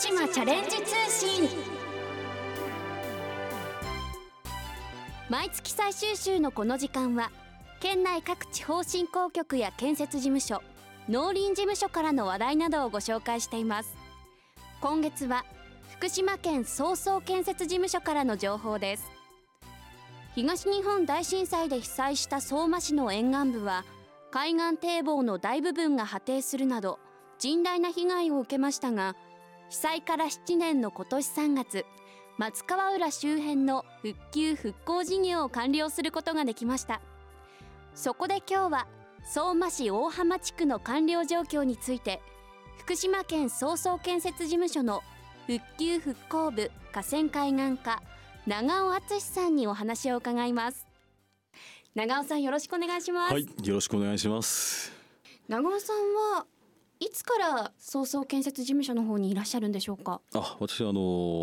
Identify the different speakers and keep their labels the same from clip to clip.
Speaker 1: 島チャレンジ通信。毎月最終週のこの時間は県内各地方振興局や建設事務所農林事務所からの話題などをご紹介しています。今月は福島県総総建設事務所からの情報です。東日本大震災で被災した相馬市の沿岸部は海岸堤防の大部分が破堤するなど甚大な被害を受けましたが被災から7年の今年3月松川浦周辺の復旧復興事業を完了することができました。そこで今日は相馬市大浜地区の完了状況について福島県総総建設事務所の復旧復興部河川海岸課長尾敦さんにお話を伺います。長尾さんよろしくお願いします。
Speaker 2: はい、よろしくお願いします。
Speaker 1: 長尾さんはいつから総総建設事務所の方にいらっしゃるんでしょうか？
Speaker 2: あ、私はあの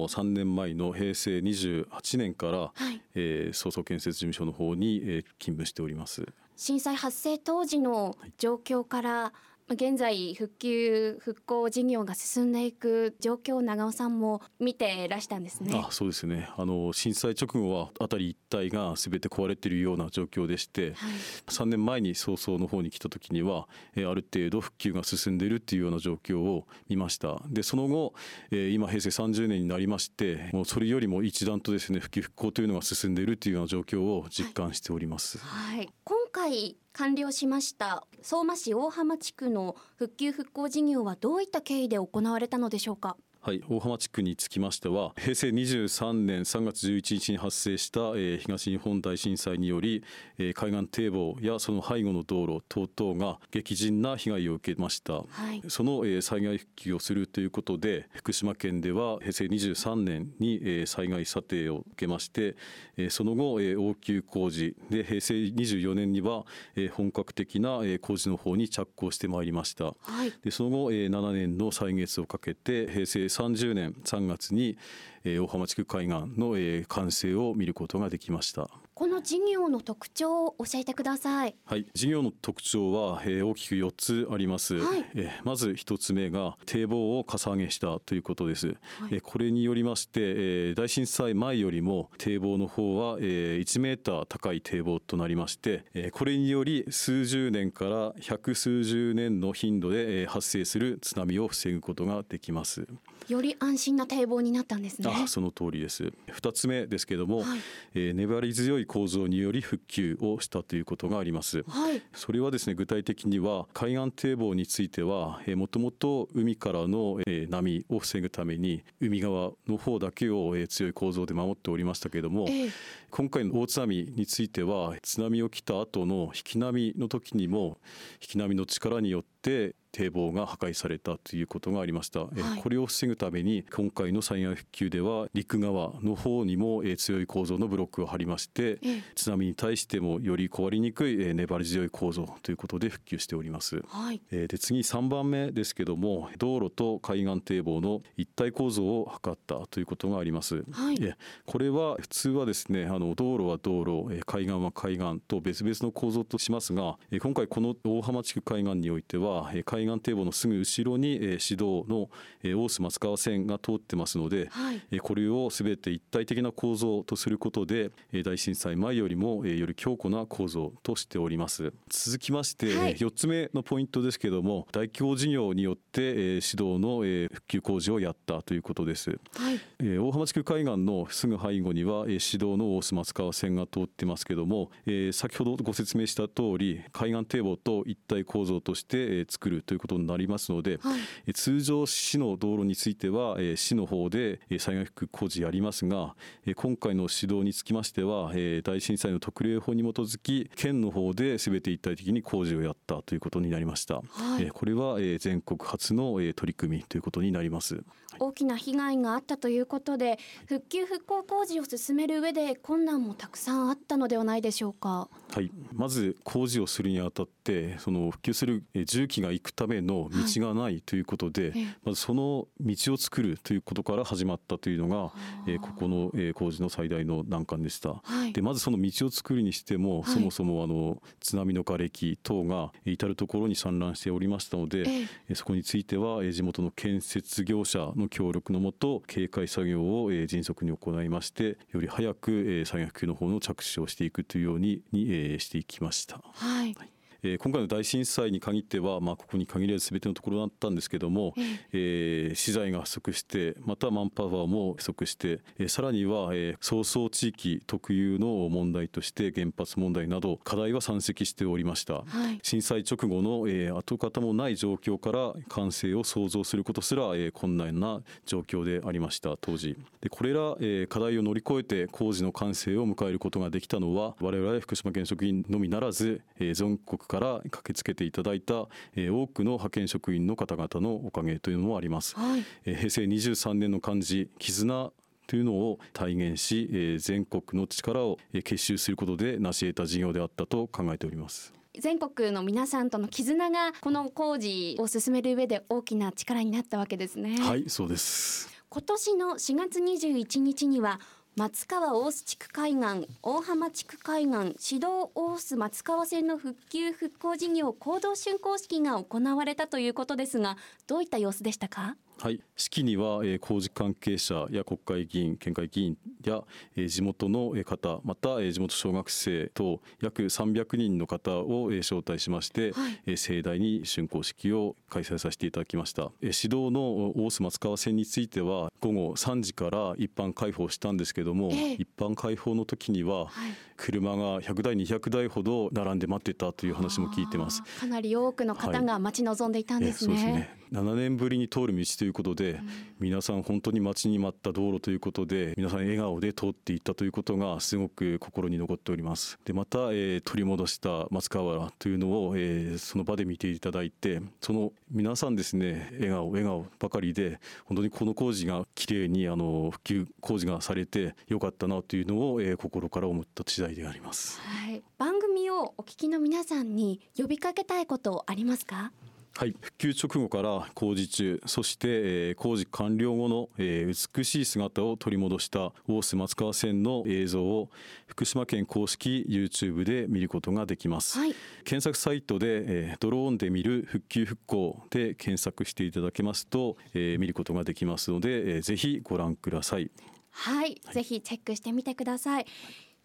Speaker 2: 3年前の平成28年から、
Speaker 1: はい
Speaker 2: えー、総総建設事務所の方に、えー、勤務しております。
Speaker 1: 震災発生当時の状況から、まあ現在復旧復興事業が進んでいく状況を長尾さんも見てらしたんですね。
Speaker 2: あ、そうですね。あの震災直後は辺り一帯がすべて壊れているような状況でして、
Speaker 1: はい。
Speaker 2: 3年前に早々の方に来た時には、えーある程度復旧が進んでいるっていうような状況を見ました。でその後、えー今平成30年になりましてもうそれよりも一段とですね復旧復興というのが進んでいるというような状況を実感しております、
Speaker 1: はい、今回完了しました。相馬市大浜地区の復旧復興事業はどういった経緯で行われたのでしょうか？
Speaker 2: はい、大浜地区につきましては平成23年3月11日に発生した、えー東日本大震災により、えー海岸堤防やその背後の道路等々が激甚な被害を受けました。
Speaker 1: はい
Speaker 2: その、えー災害復旧をするということで福島県では平成23年に、えー災害査定を受けまして、えーその後、えー応急工事で平成24年には、えー本格的な、えー工事の方に着工してまいりました。
Speaker 1: はい
Speaker 2: でその後、えー7年の歳月をかけて平成30年3月に、えー大浜地区海岸の、えー完成を見ることができました。
Speaker 1: この事業の特徴を教えてください。
Speaker 2: はい、事業の特徴は、えー大きく4つあります、
Speaker 1: はい。
Speaker 2: えーまず1つ目が堤防をかさ上げしたということです、えーこれによりまして、えー大震災前よりも堤防の方は、えー1メーター高い堤防となりまして、えーこれにより数十年から百数十年の頻度で、えー発生する津波を防ぐことができます
Speaker 1: より安心な堤防になったんですね。
Speaker 2: あその通りです。2つ目ですけども、
Speaker 1: はい。
Speaker 2: えー粘り強い構造により復旧をしたということがあります。
Speaker 1: はい。
Speaker 2: それはですね具体的には海岸堤防についてはもともと海からの、えー波を防ぐために海側の方だけを、えー強い構造で守っておりましたけれども、
Speaker 1: ええ。
Speaker 2: 今回の大津波については津波を来た後の引き波の時にも引き波の力によって堤防が破壊されたということがありました、え
Speaker 1: はい。
Speaker 2: これを防ぐために今回の災害復旧では陸側の方にもえー強い構造のブロックを張りまして、
Speaker 1: ええ。
Speaker 2: 津波に対してもより壊れにくいえー粘り強い構造ということで復旧しております。
Speaker 1: はい。
Speaker 2: えーで次3番目ですけども道路と海岸堤防の一体構造を図ったということがあります。
Speaker 1: はい。
Speaker 2: えこれは普通はですねあの道路は道路えー海岸は海岸と別々の構造としますがえー今回この大浜地区海岸においてはえー海岸堤防のすぐ後ろにえー市道のえー大須松川線が通ってますので、
Speaker 1: はい。
Speaker 2: えーこれをすべて一体的な構造とすることでえー大震災前よりもえーより強固な構造としております。続きまして、
Speaker 1: はい。
Speaker 2: 4つ目のポイントですけども大規模事業によってえー市道のえー復旧工事をやったということです。
Speaker 1: はい。
Speaker 2: えー大浜地区海岸のすぐ背後には、えー市道の大須松川線が通ってますけども、えー先ほどご説明した通り海岸堤防と一体構造として、えー作るということになりますので、
Speaker 1: はい。
Speaker 2: えー通常市の道路については、えー市の方でえー災害復旧工事やりますが、えー今回の指導につきましては、えー大震災の特例法に基づき県の方で全て一体的に工事をやったということになりました、
Speaker 1: はい。
Speaker 2: えーこれは、えー全国初の、えー取り組みということになります。
Speaker 1: 大きな被害があったということで復旧復興工事を進める上で困難もたくさんあったのではないでしょうか？
Speaker 2: はい、まず工事をするにあたって、ってその復旧する重機が行くための道がないということで、はい、まずその道を作るということから始まったというのが、えここの工事の最大の難関でした。はい、でまずその道を作るにしても、そもそもあの津波の瓦礫等が至る所に散乱しておりましたので、えそこについては地元の建設業者の協力のもと警戒作業を迅速に行いましてより早く災害復旧の方の着手をしていくというようににしていきました。
Speaker 1: はい、はい
Speaker 2: えー、今回の大震災に限っては、まあ、ここに限らず全てのところだったんですけども、えー、資材が不足してまたマンパワーも不足して、えー、さらには、えー、早々地域特有の問題として原発問題など課題は山積しておりました、はい、震災直後の、えー、跡形もない状況から完成を想像することすら、えー、困難な状況でありました当時。でこれら、えー、課題を乗り越えて工事の完成を迎えることができたのは我々福島県職員のみならず、えー、全国から駆けつけていただいた、えー、多くの派遣職員の方々のおかげというのもあります、はい、えー、平成23年の漢字絆というのを体現し、えー、全国の力を結集することで成し得た事業であったと考えております。
Speaker 1: 全国の皆さんとの絆がこの工事を進める上で大きな力になったわけですね。
Speaker 2: はいそうです。
Speaker 1: 今年の4月21日には松川大須地区海岸大浜地区海岸指導大須松川線の復旧復興事業行動竣工式が行われたということですがどういった様子でしたか？
Speaker 2: はい、式には、えー、工事関係者や国会議員、県会議員や、えー、地元の方、また、えー、地元小学生等約300人の方を、えー、招待しまして、はい、えー、盛大に竣工式を開催させていただきました。えー、指導の大須松川線については午後3時から一般開放したんですけども、えー、一般開放の時には、はい。車が100台200台ほど並んで待ってたという話も聞いてます。
Speaker 1: かなり多くの方が待ち望んでいたんですね、はい、そうですね
Speaker 2: 7年ぶりに通る道ということで、皆さん本当に待ちに待った道路ということで皆さん笑顔で通っていったということがすごく心に残っております。でまた、えー、取り戻した松川原というのを、えー、その場で見ていただいてその皆さんですね笑顔笑顔ばかりで本当にこの工事がきれいにあの復旧工事がされてよかったなというのを、えー、心から思った次第であります、
Speaker 1: はい、番組をお聞きの皆さんに呼びかけたいことありますか？
Speaker 2: はい、復旧直後から工事中。そして、えー、工事完了後の、えー、美しい姿を取り戻した大須松川線の映像を福島県公式 YouTube で見ることができます、はい、検索サイトで、えー、ドローンで見る復旧復興で検索していただけますと、えー、見ることができますので、えー、ぜひご覧ください。
Speaker 1: はい、はい、ぜひチェックしてみてください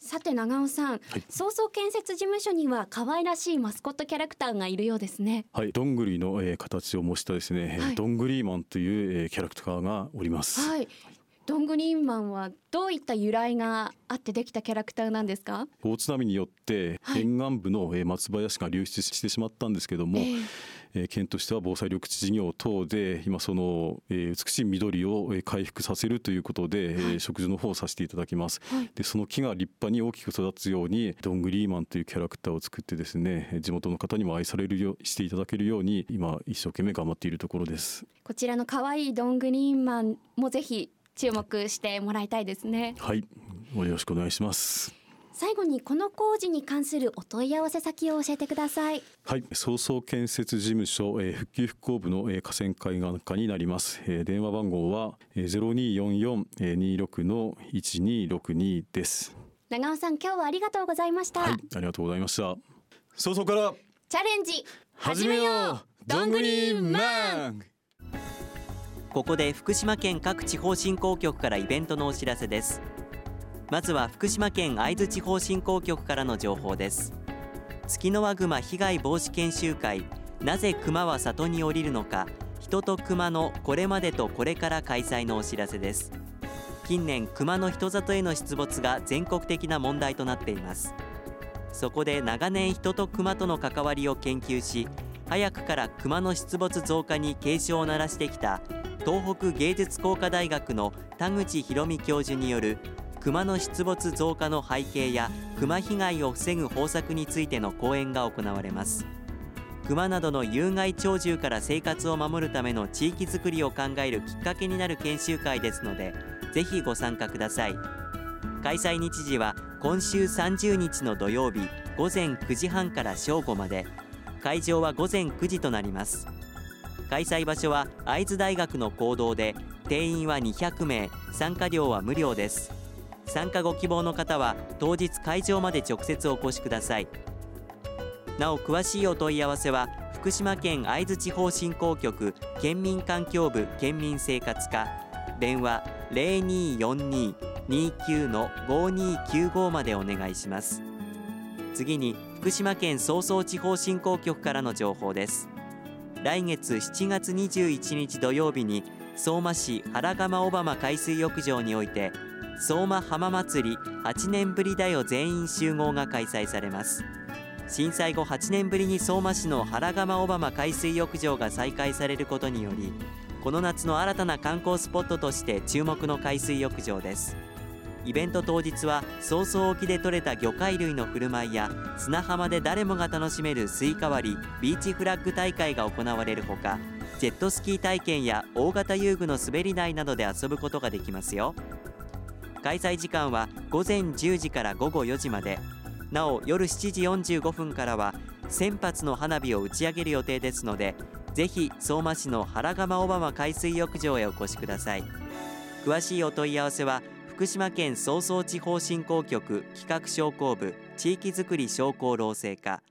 Speaker 1: さて長尾さん、はい、創造建設事務所には可愛らしいマスコットキャラクターがいるようですね。
Speaker 2: はい。どんぐりの、えー、形を模したですね、はい、どんぐりマンという、えー、キャラクターがおります。
Speaker 1: はいどんぐりマンはどういった由来があってできたキャラクターなんですか？
Speaker 2: 大津波によって沿岸部の松林が流出してしまったんですけども、えーえー、県としては防災緑地事業等で今その、えー、美しい緑を回復させるということで、植樹の方をさせていただきます、はい、でその木が立派に大きく育つようにドングリーマンというキャラクターを作ってですね地元の方にも愛されるようしていただけるように今一生懸命頑張っているところです。
Speaker 1: こちらの可愛いドングリーマンもぜひ注目してもらいたいですね。
Speaker 2: はい。よろしくお願いします。
Speaker 1: 最後にこの工事に関するお問い合わせ先を教えてください。
Speaker 2: はい。早々建設事務所、えー、復旧復興部の、えー、河川海岸課になります、えー、電話番号は、えー、0244-26の1262です。
Speaker 1: 長尾さん今日はありがとうございました、はい、
Speaker 2: ありがとうございました。早々から
Speaker 1: チャレンジ
Speaker 2: 始めよう。どんぐりマン
Speaker 3: ここで福島県各地方振興局からイベントのお知らせです。まずは福島県会津地方振興局からの情報です。月の輪熊被害防止研修会なぜ熊は里に降りるのか人と熊のこれまでとこれから開催のお知らせです。近年熊の人里への出没が全国的な問題となっています。そこで長年人と熊との関わりを研究し早くから熊の出没増加に警鐘を鳴らしてきた東北芸術工科大学の田口博美教授による熊の出没増加の背景や熊被害を防ぐ方策についての講演が行われます。熊などの有害鳥獣から生活を守るための地域づくりを考えるきっかけになる研修会ですのでぜひご参加ください。開催日時は今週30日の土曜日午前9時半から正午まで。会場は午前9時となります。開催場所は会津大学の講堂で定員は200名参加料は無料です。参加ご希望の方は当日会場まで直接お越しください。なお詳しいお問い合わせは福島県会津地方振興局県民環境部県民生活課電話0242-29の5295までお願いします。次に福島県総総地方振興局からの情報です。来月7月21日土曜日に相馬市原釜小浜海水浴場において相馬浜祭り8年ぶりだよ全員集合が開催されます。震災後8年ぶりに相馬市の原釜小浜海水浴場が再開されることによりこの夏の新たな観光スポットとして注目の海水浴場です。イベント当日は相馬沖で採れた魚介類の振る舞いや砂浜で誰もが楽しめるスイカ割りビーチフラッグ大会が行われるほかジェットスキー体験や大型遊具の滑り台などで遊ぶことができますよ。開催時間は午前10時から午後4時まで。なお夜7時45分からは1000発の花火を打ち上げる予定ですのでぜひ相馬市の原釜小浜海水浴場へお越しください。詳しいお問い合わせは福島県総総地方振興局企画商工部地域づくり商工労政課。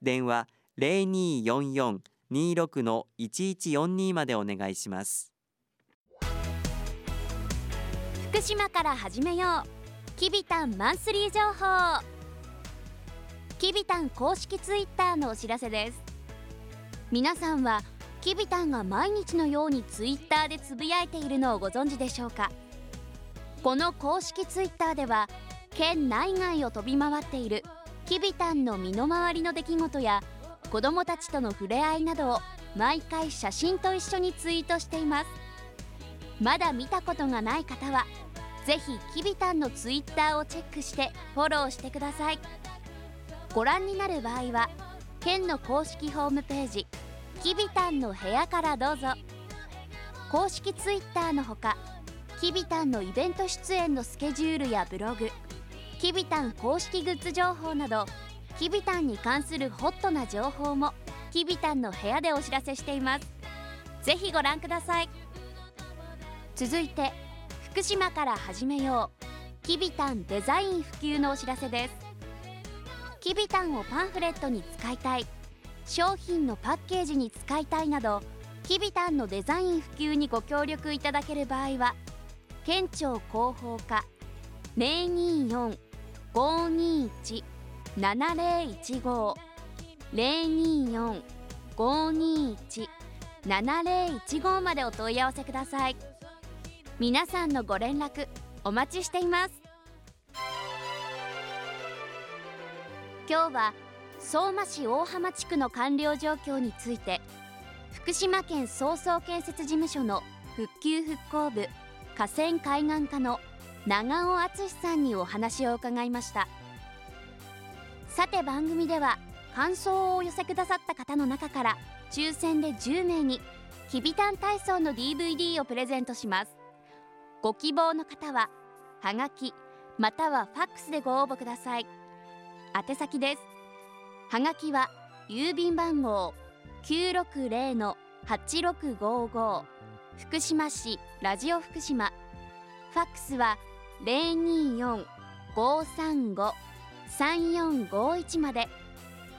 Speaker 3: 電話0244-26の1142までお願いします。
Speaker 1: 福島から始めよう。きびたんマンスリー情報。きびたん公式ツイッターのお知らせです。皆さんはきびたんが毎日のようにツイッターでつぶやいているのをご存知でしょうか？この公式ツイッターでは県内外を飛び回っているきびたんの身の回りの出来事や子どもたちとの触れ合いなどを毎回写真と一緒にツイートしています。まだ見たことがない方はぜひきびたんのツイッターをチェックしてフォローしてください。ご覧になる場合は県の公式ホームページきびたんの部屋からどうぞ。公式ツイッターのほかきびたんのイベント出演のスケジュールやブログきびたん公式グッズ情報などきびたんに関するホットな情報もきびたんの部屋でお知らせしています。ぜひご覧ください。続いて福島から始めよう。きびたんデザイン普及のお知らせです。きびたんをパンフレットに使いたい。商品のパッケージに使いたいなどきびたんのデザイン普及にご協力いただける場合は県庁広報課024-521-7015 024-521-7015までお問い合わせください。皆さんのご連絡お待ちしています。今日は相馬市大浜地区の完了状況について福島県総総建設事務所の復旧復興部河川海岸課の長尾敦さんにお話を伺いました。さて番組では感想をお寄せくださった方の中から抽選で10名にきびたん体操の DVD をプレゼントします。ご希望の方ははがきまたはファックスでご応募ください。宛先です。はがきは郵便番号960-8655福島市ラジオ福島。ファックスは024-535-3451まで。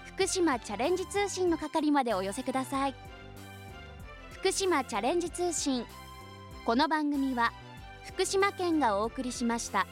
Speaker 1: 福島チャレンジ通信の係までお寄せください。福島チャレンジ通信。この番組は福島県がお送りしました。